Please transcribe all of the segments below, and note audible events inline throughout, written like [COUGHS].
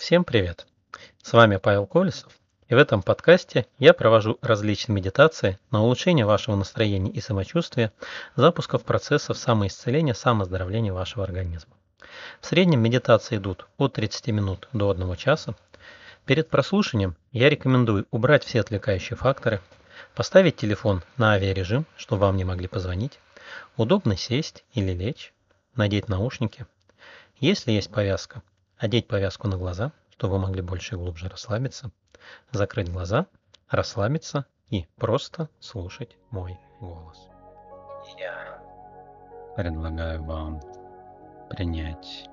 Всем привет! С вами Павел Колесов, и в этом подкасте я провожу различные медитации на улучшение вашего настроения и самочувствия, запусков процессов самоисцеления, самоздоровления вашего организма. В среднем медитации идут от 30 минут до 1 часа. Перед прослушиванием я рекомендую убрать все отвлекающие факторы, поставить телефон на авиарежим, чтобы вам не могли позвонить, удобно сесть или лечь, надеть наушники. Если есть повязка, одеть повязку на глаза, чтобы вы могли больше и глубже расслабиться, закрыть глаза, расслабиться и просто слушать мой голос. Я предлагаю вам принять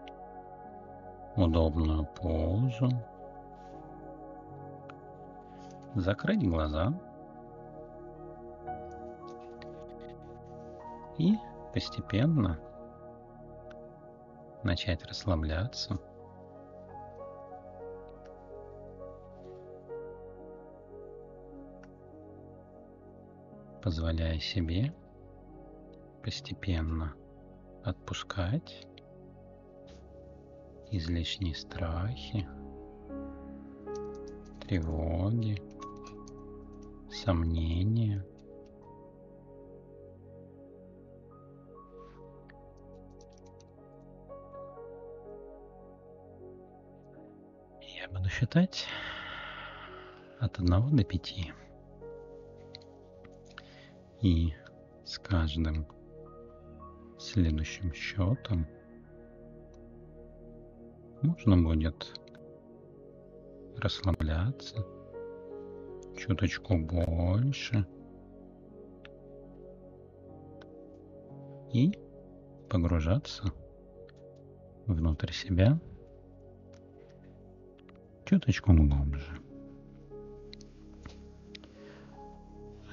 удобную позу, закрыть глаза и постепенно начать расслабляться. Позволяя себе постепенно отпускать излишние страхи, тревоги, сомнения. Я буду считать от одного до пяти. И с каждым следующим счетом можно будет расслабляться чуточку больше и погружаться внутрь себя чуточку глубже.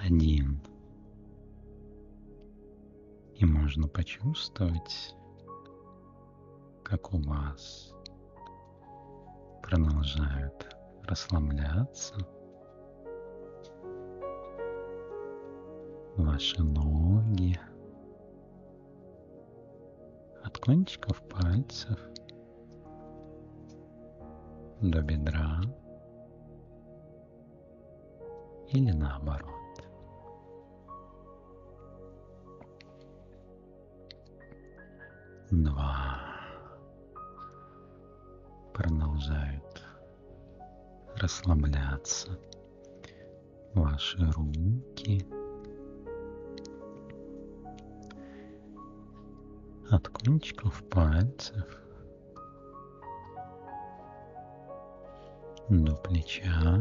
Один можно почувствовать, как у вас продолжают расслабляться ваши ноги от кончиков пальцев до бедра или наоборот. Два продолжают расслабляться ваши руки. От кончиков пальцев до плеча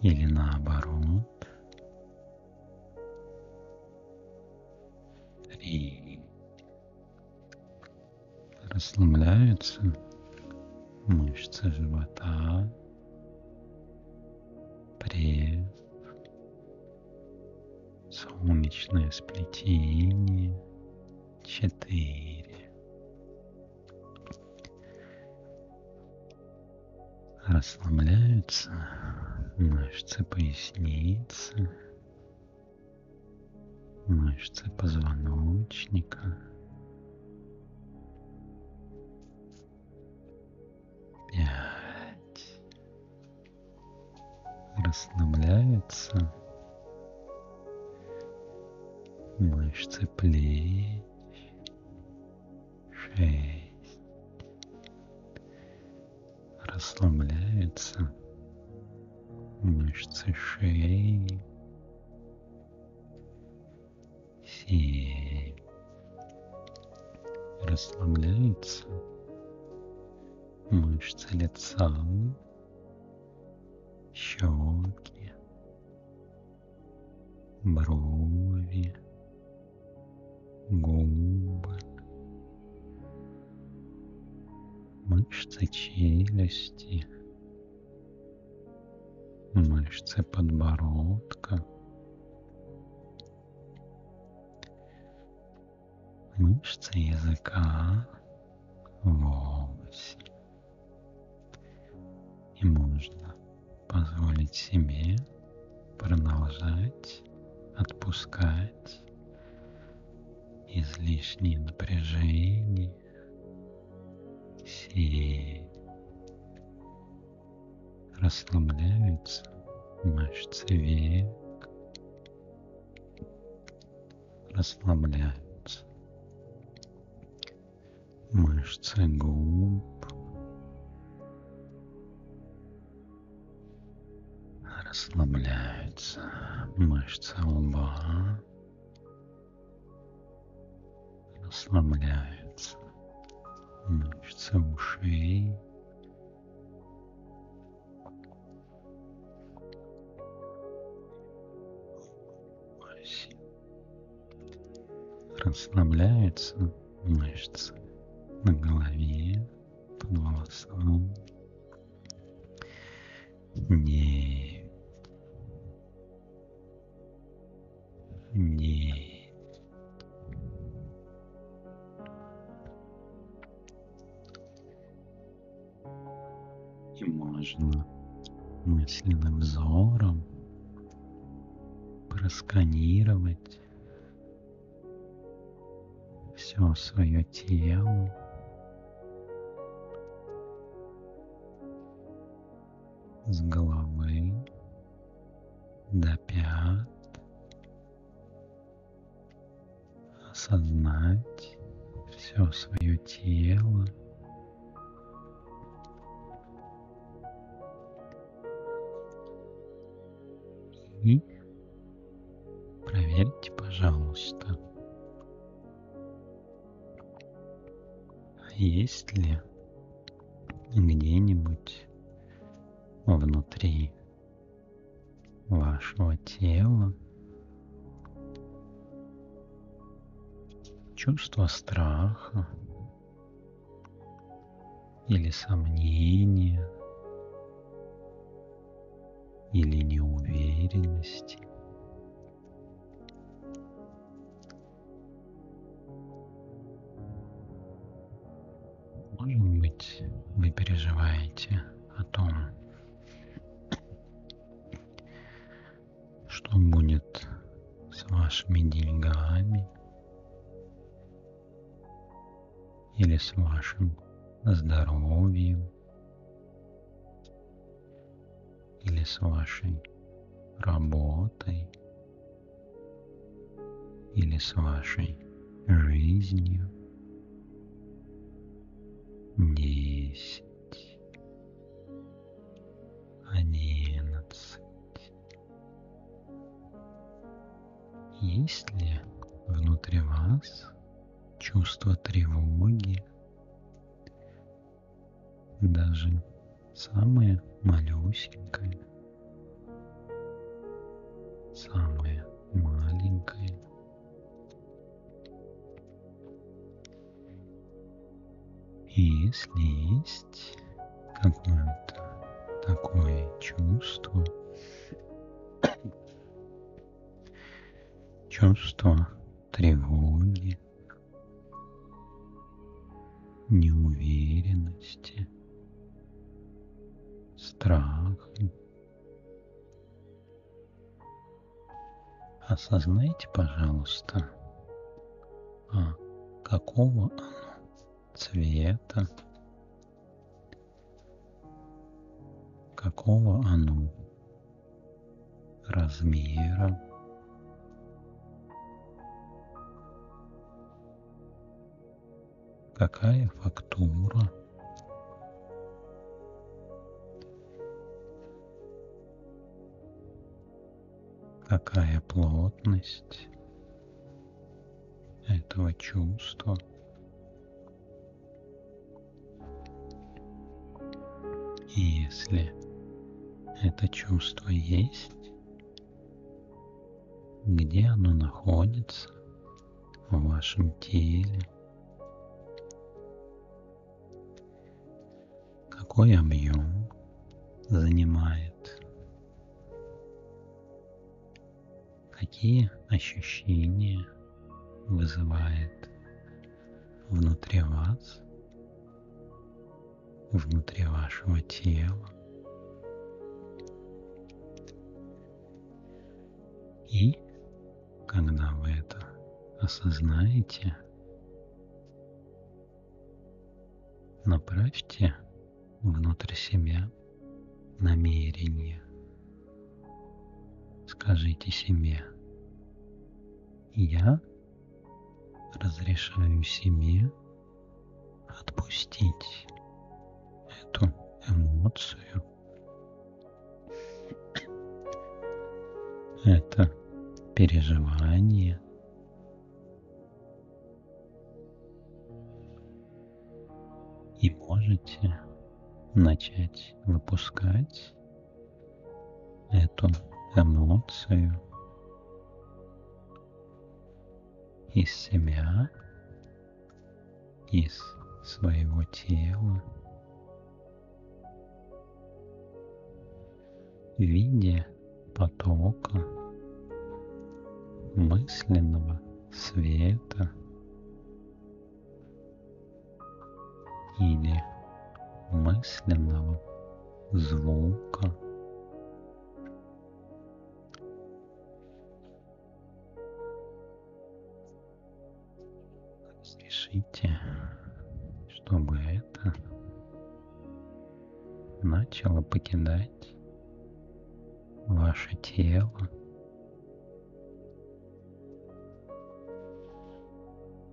или наоборот расслабляются мышцы живота, пресс, солнечное сплетение, четыре. Расслабляются мышцы поясницы, мышцы позвоночника, Расслабляются мышцы плеч. Шесть. Расслабляются мышцы шеи. Семь. Расслабляется мышцы лица, щеки, брови, губы, мышцы челюсти, мышцы подбородка, мышцы языка, восемь позволить себе продолжать отпускать излишние напряжения, И расслабляются мышцы век, расслабляются мышцы губ, расслабляются мышцы лба, расслабляются мышцы ушей, расслабляются мышцы на голове, под волосами. Девять. И можно мысленным взором просканировать все свое тело, с головы до пят, осознать все свое тело, и проверьте, пожалуйста, есть ли где-нибудь внутри вашего тела чувство страха или сомнения или неуверенности. Может быть, вы переживаете о том, что будет с вашими деньгами или с вашим здоровьем или с вашей работой или с вашей жизнью. Десять, одиннадцать. Есть ли внутри вас чувство тревоги, даже самое малюсенькое, самое маленькое. И если есть какое-то такое чувство, [COUGHS] чувство тревоги, Осознайте, пожалуйста, а какого оно цвета, какого оно размера, какая фактура, какая плотность этого чувства. И если это чувство есть, где оно находится в вашем теле, какой объем занимает, какие ощущения вызывает внутри вас, внутри вашего тела. И когда вы это осознаете, направьте внутрь себя намерение. Скажите себе, я разрешаю себе отпустить эту эмоцию, это переживание, и можете начать выпускать эту эмоцию из себя, из своего тела, в виде потока мысленного света или мысленного звука. Разрешите, чтобы это начало покидать ваше тело.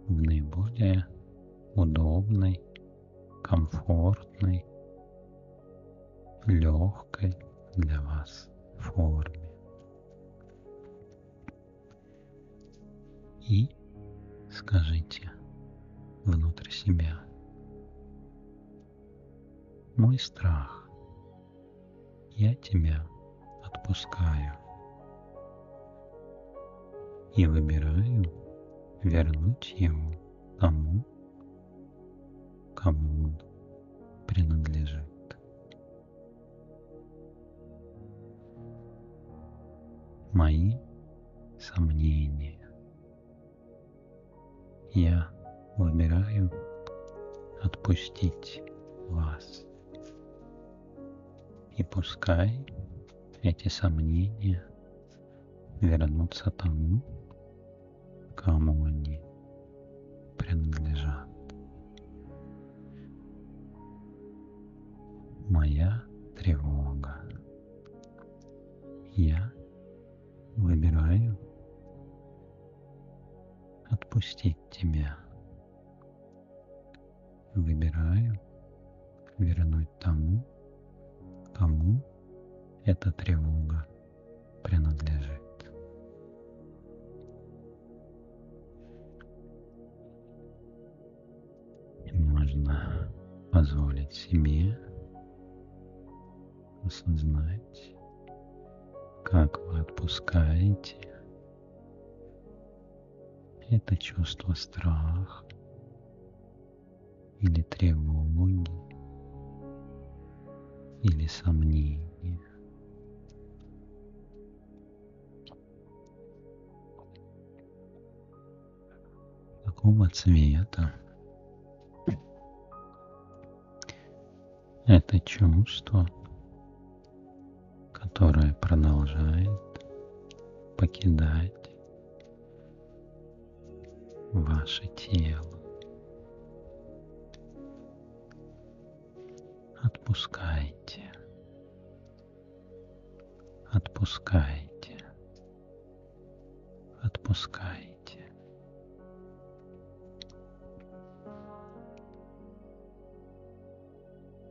в наиболее удобной, комфортной, легкой для вас форме. И скажите себя, мой страх, я тебя отпускаю и выбираю вернуть его тому, кому он принадлежит. Мои сомнения. Я выбираю отпустить вас. И пускай эти сомнения вернутся тому, кому они принадлежат. Моя тревога. Я выбираю отпустить тебя. Эта тревога принадлежит. И можно позволить себе осознать, как вы отпускаете это чувство страха или тревоги или сомнения. Какого цвета это чувство, которое продолжает покидать ваше тело. Отпускайте. Отпускайте. Отпускайте.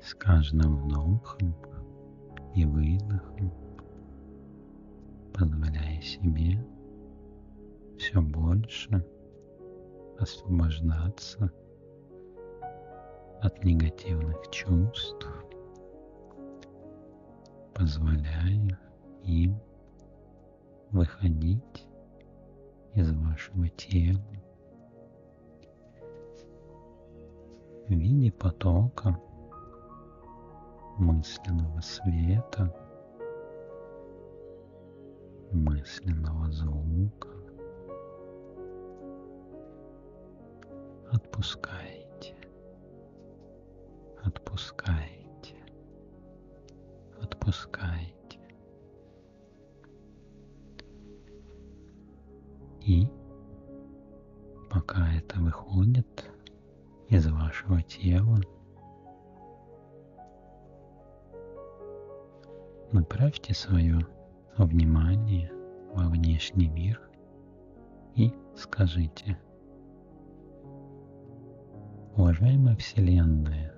С каждым вдохом и выдохом позволяя себе все больше освобождаться от негативных чувств, позволяя им выходить из вашего тела. В виде потока мысленного света, мысленного звука. Отпускайте, отпускайте, отпускайте. И пока это выходит из вашего тела, направьте свое внимание во внешний мир и скажите, уважаемая Вселенная,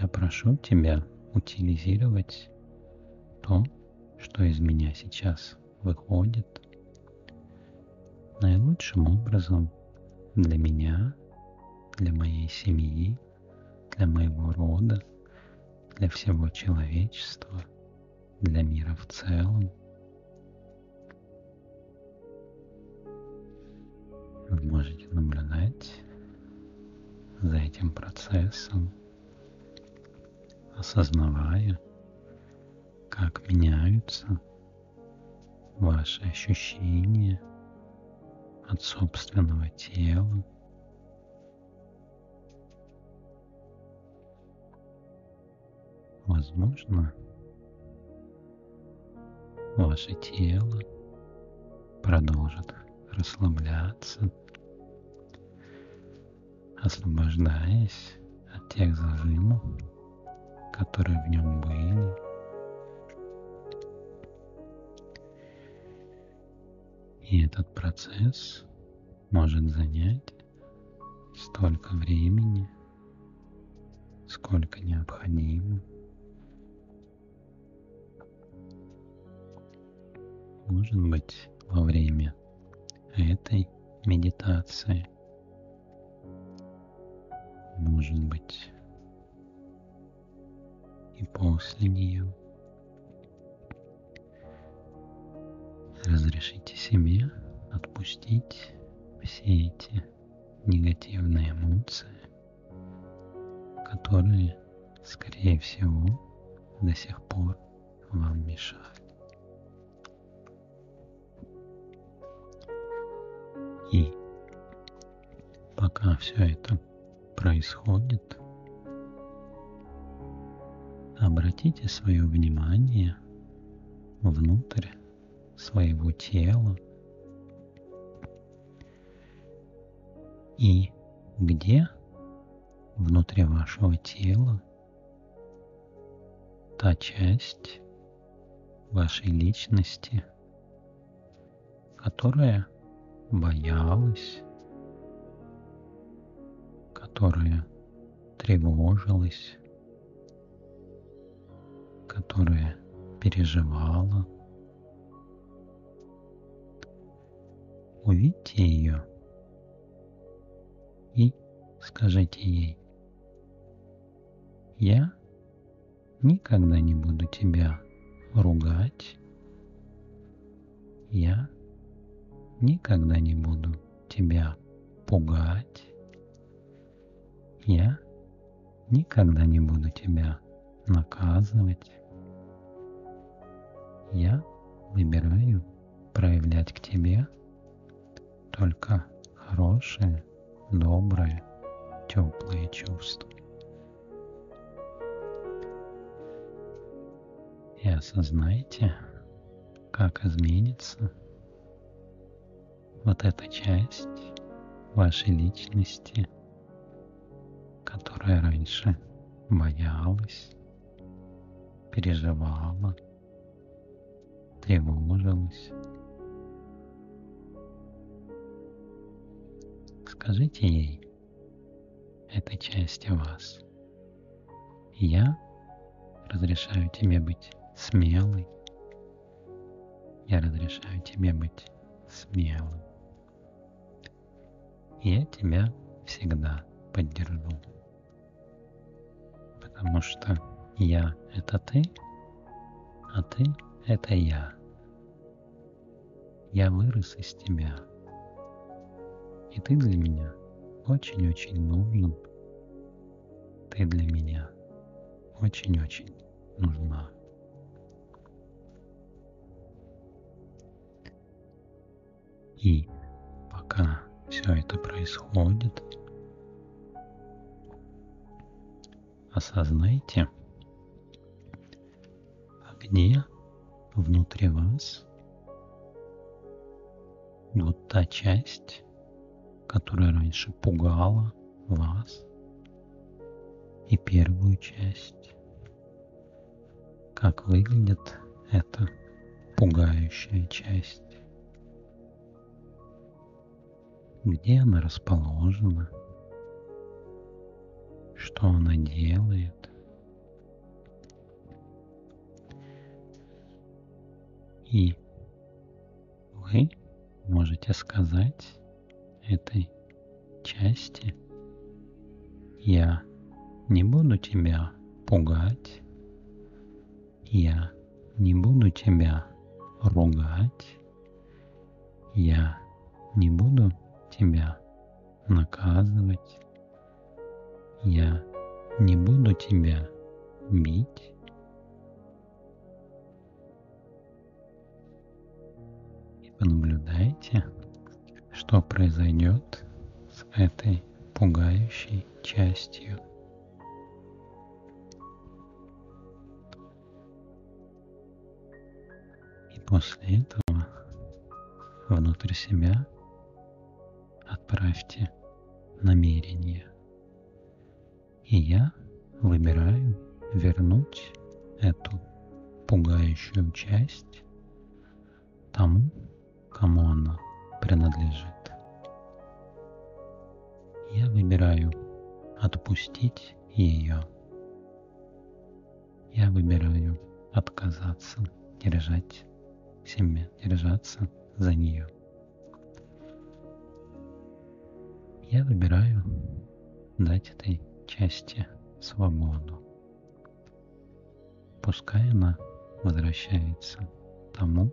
я прошу тебя утилизировать то, что из меня сейчас выходит. Наилучшим образом для меня, для моей семьи, для моего рода, для всего человечества, для мира в целом. Вы можете наблюдать за этим процессом, осознавая, как меняются ваши ощущения от собственного тела. Возможно, ваше тело продолжит расслабляться, освобождаясь от тех зажимов, которые в нем были. И этот процесс может занять столько времени, сколько необходимо. Может быть, во время этой медитации, может быть, и после нее. Разрешите себе отпустить все эти негативные эмоции, которые, скорее всего, до сих пор вам мешали. Пока все это происходит, обратите свое внимание внутрь своего тела. И где? Внутри вашего тела. Та часть вашей личности, которая боялась, которая тревожилась, которая переживала. Увидьте ее и скажите ей, я никогда не буду тебя ругать, я никогда не буду тебя пугать, я никогда не буду тебя наказывать. Я выбираю проявлять к тебе только хорошие, добрые, теплые чувства. И осознайте, как изменится вот эта часть вашей личности, которая раньше боялась, переживала, тревожилась. Скажите ей, этой части вас, я разрешаю тебе быть смелой, я разрешаю тебе быть смелым. Я тебя всегда поддержу. Потому что я — это ты, а ты — это я. Я вырос из тебя. И ты для меня очень-очень нужен. Ты для меня очень-очень нужна. И пока все это происходит, осознайте, где внутри вас вот та часть, которая раньше пугала вас, и первую часть, как выглядит эта пугающая часть. Где она расположена? Что она делает? И вы можете сказать этой части, я не буду тебя пугать, я не буду тебя ругать, я не буду тебя наказывать, я не буду тебя бить, и понаблюдайте, что произойдет с этой пугающей частью. И после этого внутрь себя отправьте намерение. И я выбираю вернуть эту пугающую часть тому, кому она принадлежит. Я выбираю отпустить ее. Я выбираю отказаться держать себя, держаться за нее. Я выбираю дать этой части свободу. Пускай она возвращается тому,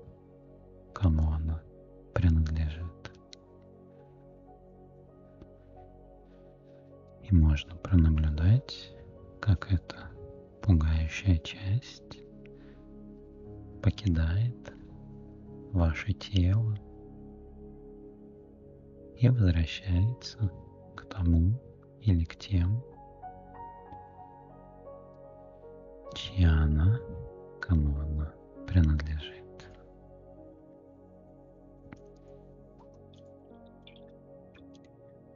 кому она принадлежит. И можно пронаблюдать, как эта пугающая часть покидает ваше тело и возвращается к тому или к тем, чья она, кому она принадлежит.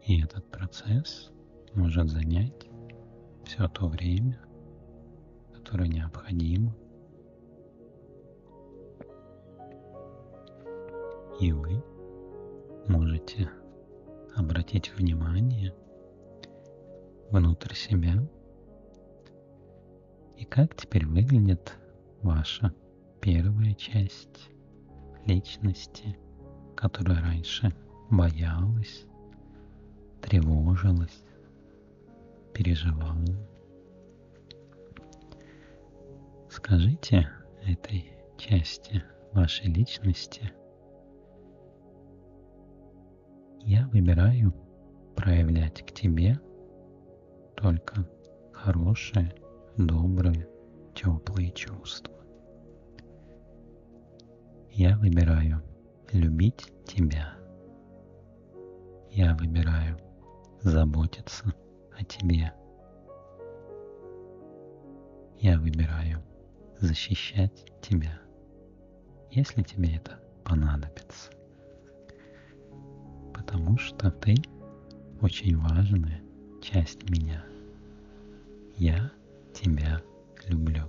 И этот процесс может занять все то время, которое необходимо. И вы можете обратить внимание внутрь себя и как теперь выглядит ваша первая часть личности, которая раньше боялась, тревожилась, переживал. Скажите этой части вашей личности, я выбираю проявлять к тебе только хорошие, добрые, теплые чувства. Я выбираю любить тебя. Я выбираю заботиться о тебе. Я выбираю защищать тебя, если тебе это понадобится. Потому что ты очень важная часть меня. Я тебя люблю.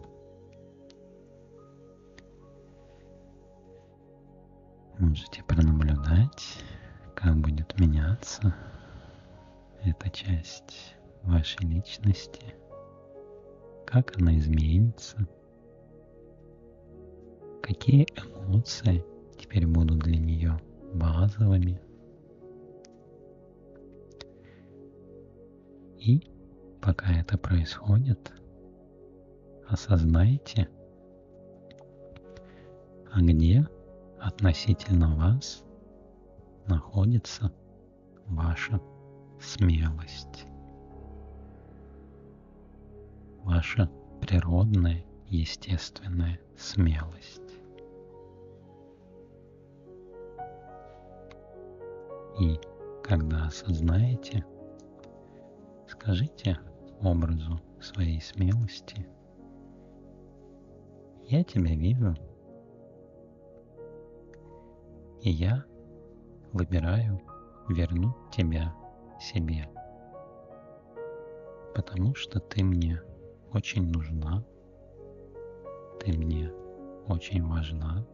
Можете пронаблюдать, как будет меняться эта часть вашей личности, как она изменится, какие эмоции теперь будут для нее базовыми. И пока это происходит, осознайте, а где относительно вас находится ваша смелость ваша природная, естественная смелость. И когда осознаете, скажите образу своей смелости, я тебя вижу, и я выбираю вернуть тебя себе, потому что ты мне очень нужна. ты мне очень важна.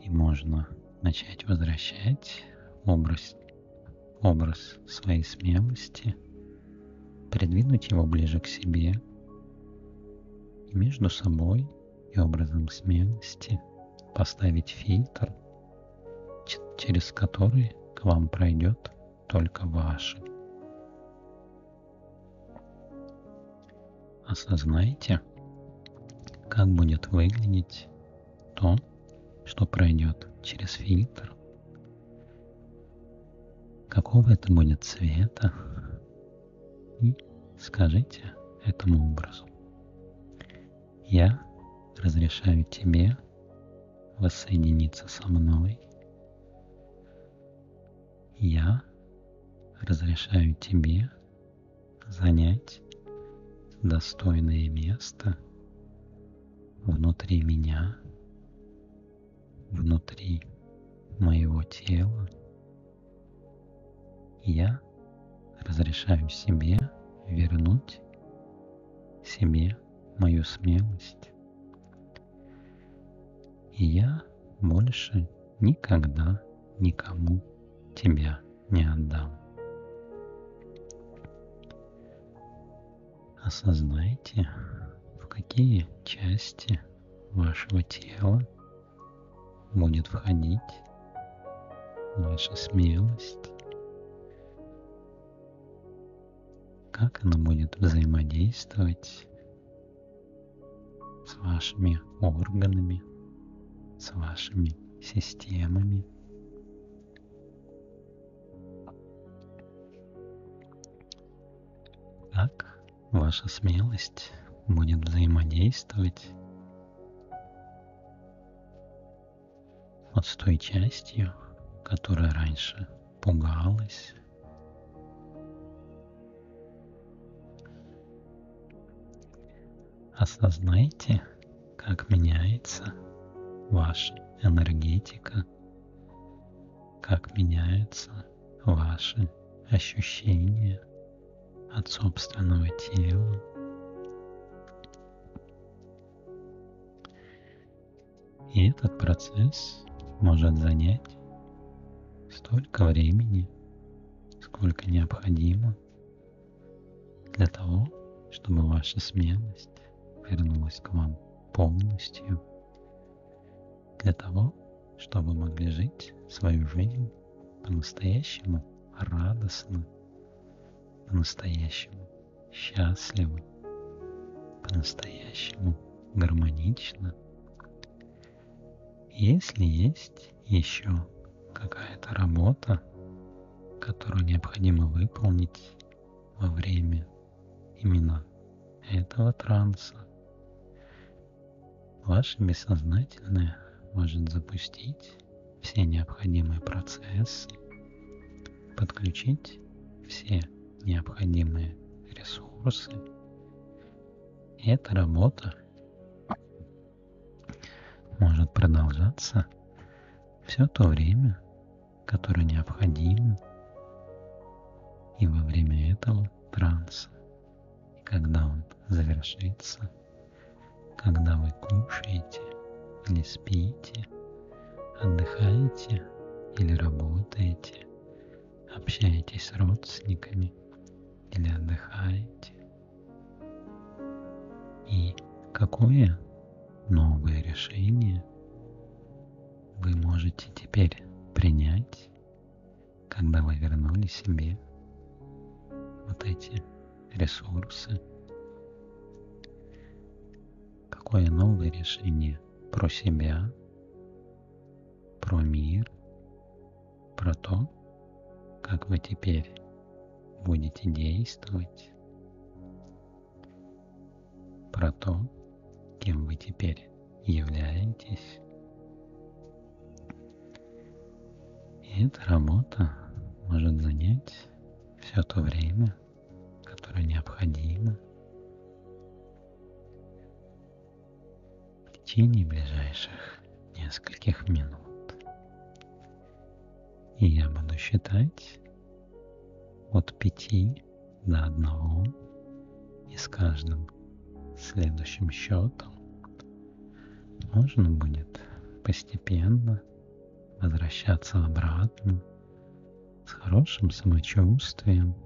И можно начать возвращать образ, образ своей смелости, придвинуть его ближе к себе между собой и образом смелости поставить фильтр, через который к вам пройдет только ваше. Осознайте, как будет выглядеть то, что пройдет через фильтр, какого это будет цвета, и скажите этому образу. Я разрешаю тебе воссоединиться со мной. Я разрешаю тебе занять достойное место внутри меня, внутри моего тела. Я разрешаю себе вернуть себе мою смелость. И я больше никогда никому тебя не отдам. Осознайте, в какие части вашего тела будет входить ваша смелость, как она будет взаимодействовать с вашими органами, с вашими системами. Как ваша смелость будет взаимодействовать вот с той частью, которая раньше пугалась, осознайте, как меняется ваша энергетика, как меняются ваши ощущения – от собственного тела. И этот процесс может занять столько времени, сколько необходимо для того, чтобы ваша смелость вернулась к вам полностью, для того, чтобы могли жить свою жизнь по-настоящему радостно по-настоящему счастливы, по-настоящему гармонично. Если есть еще какая-то работа, которую необходимо выполнить во время именно этого транса, ваше бессознательное может запустить все необходимые процессы, подключить все необходимые ресурсы. И эта работа может продолжаться все то время, которое необходимо и во время этого транса. И когда он завершится, когда вы кушаете или спите, отдыхаете или работаете, общаетесь с родственниками – или отдыхаете. И какое новое решение вы можете теперь принять, когда вы вернули себе вот эти ресурсы? Какое новое решение про себя, про мир, про то, как вы теперь будете действовать, про то, кем вы теперь являетесь. И эта работа может занять все то время, которое необходимо течение ближайших нескольких минут. И я буду считать от пяти до одного, И с каждым следующим счетом можно будет постепенно возвращаться обратно с хорошим самочувствием,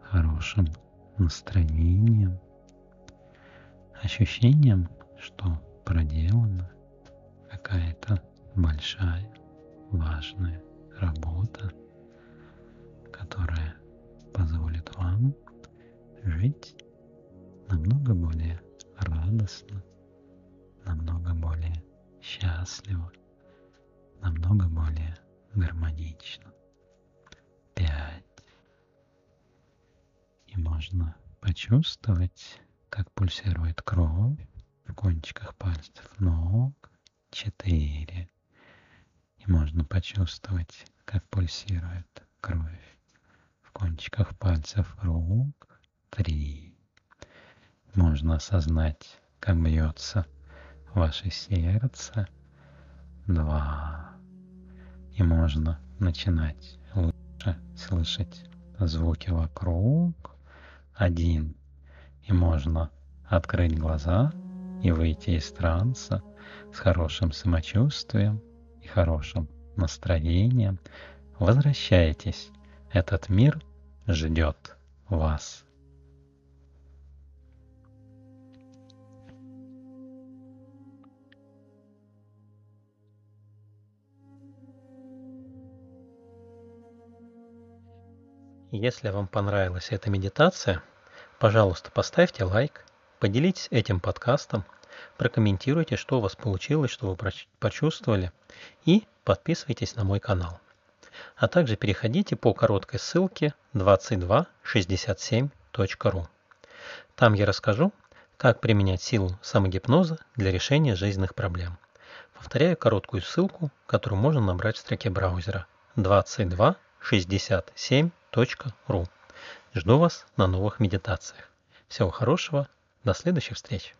хорошим настроением, ощущением, что проделана какая-то большая, важная работа, которая позволит вам жить намного более радостно, намного более счастливо, намного более гармонично. Пять. И можно почувствовать, как пульсирует кровь в кончиках пальцев ног. Четыре. И можно почувствовать, как пульсирует кровь в кончиках пальцев рук. Три. Можно осознать, как бьется ваше сердце. Два. И можно начинать лучше слышать звуки вокруг. Один. И можно открыть глаза и выйти из транса с хорошим самочувствием и хорошим настроением. Возвращайтесь. Этот мир ждет вас. Если вам понравилась эта медитация, пожалуйста, поставьте лайк, поделитесь этим подкастом, прокомментируйте, что у вас получилось, что вы почувствовали, и подписывайтесь на мой канал. А также переходите по короткой ссылке 2267.ru. Там я расскажу, как применять силу самогипноза для решения жизненных проблем. Повторяю короткую ссылку, которую можно набрать в строке браузера 2267 ру. Жду вас на новых медитациях. Всего хорошего, до следующих встреч.